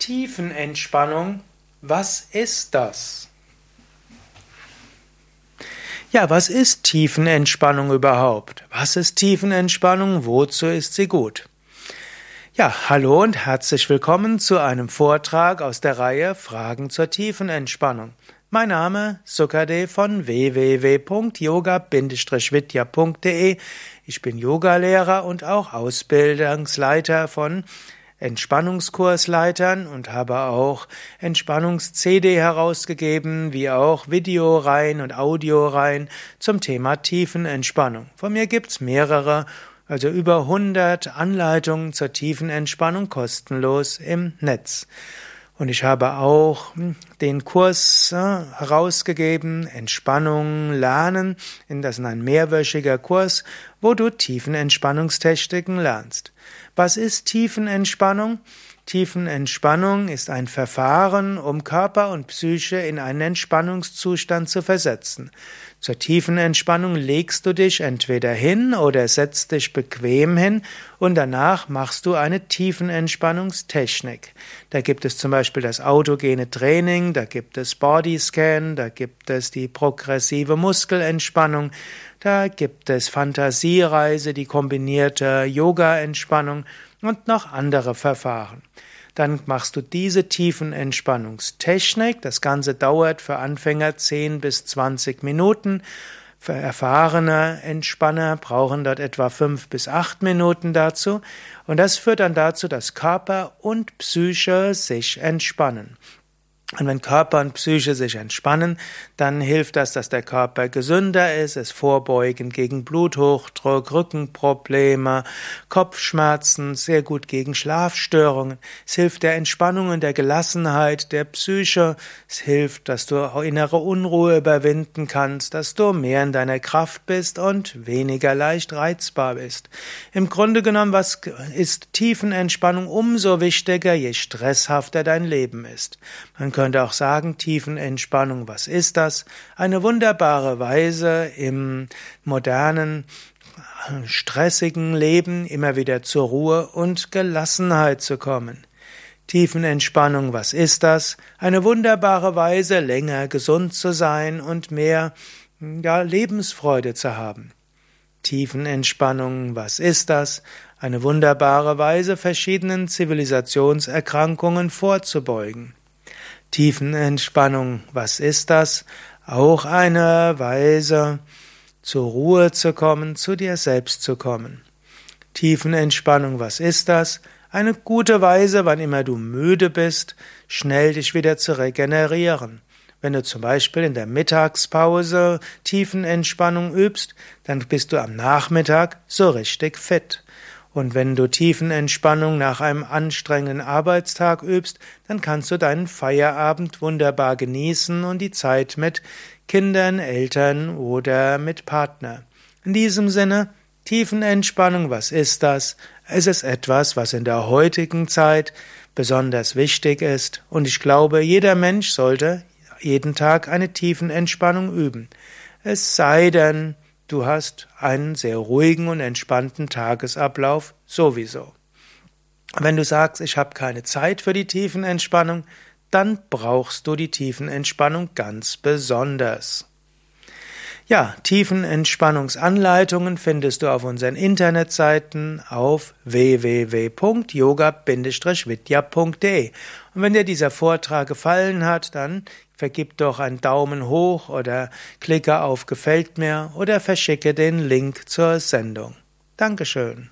Tiefenentspannung, was ist das? Ja, was ist Tiefenentspannung überhaupt? Was ist Tiefenentspannung? Wozu ist sie gut? Ja, hallo und herzlich willkommen zu einem Vortrag aus der Reihe Fragen zur Tiefenentspannung. Mein Name Sukade von www.yoga-vidya.de. Ich bin Yogalehrer und auch Ausbildungsleiter von Entspannungskursleitern und habe auch Entspannungs-CD herausgegeben, wie auch Videoreihen und Audioreihen zum Thema Tiefenentspannung. Von mir gibt's mehrere, also über 100 Anleitungen zur Tiefenentspannung kostenlos im Netz. Und ich habe auch hm, den Kurs äh, herausgegeben, Entspannung lernen. Das ist ein mehrwöchiger Kurs, wo du Tiefenentspannungstechniken lernst. Was ist Tiefenentspannung? Tiefenentspannung ist ein Verfahren, um Körper und Psyche in einen Entspannungszustand zu versetzen. Zur tiefen Entspannung legst du dich entweder hin oder setzt dich bequem hin und danach machst du eine Tiefenentspannungstechnik. Da gibt es zum Beispiel das autogene Training, da gibt es Bodyscan, da gibt es die progressive Muskelentspannung, da gibt es Fantasiereise, die kombinierte Yoga-Entspannung und noch andere Verfahren. Dann machst du diese tiefen Entspannungstechnik. Das Ganze dauert für Anfänger 10 bis 20 Minuten. Für erfahrene Entspanner brauchen dort etwa 5 bis 8 Minuten dazu. Und das führt dann dazu, dass Körper und Psyche sich entspannen. Und wenn Körper und Psyche sich entspannen, dann hilft das, dass der Körper gesünder ist, es vorbeugend gegen Bluthochdruck, Rückenprobleme, Kopfschmerzen, sehr gut gegen Schlafstörungen. Es hilft der Entspannung und der Gelassenheit der Psyche. Es hilft, dass du auch innere Unruhe überwinden kannst, dass du mehr in deiner Kraft bist und weniger leicht reizbar bist. Im Grunde genommen, was ist Tiefenentspannung umso wichtiger, je stresshafter dein Leben ist. Man könnte auch sagen, Tiefenentspannung, was ist das? Eine wunderbare Weise im modernen, stressigen Leben immer wieder zur Ruhe und Gelassenheit zu kommen. Tiefenentspannung, was ist das? Eine wunderbare Weise, länger gesund zu sein und mehr ja, Lebensfreude zu haben. Tiefenentspannung, was ist das? Eine wunderbare Weise, verschiedenen Zivilisationserkrankungen vorzubeugen. Tiefenentspannung, was ist das? Auch eine Weise, zur Ruhe zu kommen, zu dir selbst zu kommen. Tiefenentspannung, was ist das? Eine gute Weise, wann immer du müde bist, schnell dich wieder zu regenerieren. Wenn du zum Beispiel in der Mittagspause Tiefenentspannung übst, dann bist du am Nachmittag so richtig fit. Und wenn du Tiefenentspannung nach einem anstrengenden Arbeitstag übst, dann kannst du deinen Feierabend wunderbar genießen und die Zeit mit Kindern, Eltern oder mit Partner. In diesem Sinne, Tiefenentspannung, was ist das? Es ist etwas, was in der heutigen Zeit besonders wichtig ist und ich glaube, jeder Mensch sollte jeden Tag eine Tiefenentspannung üben. Es sei denn, Du hast einen sehr ruhigen und entspannten Tagesablauf sowieso. Wenn du sagst, ich habe keine Zeit für die Tiefenentspannung, dann brauchst du die Tiefenentspannung ganz besonders. Ja, Tiefenentspannungsanleitungen findest du auf unseren Internetseiten auf www.yoga-vidya.de. Und wenn dir dieser Vortrag gefallen hat, dann vergib doch einen Daumen hoch oder klicke auf Gefällt mir oder verschicke den Link zur Sendung. Dankeschön.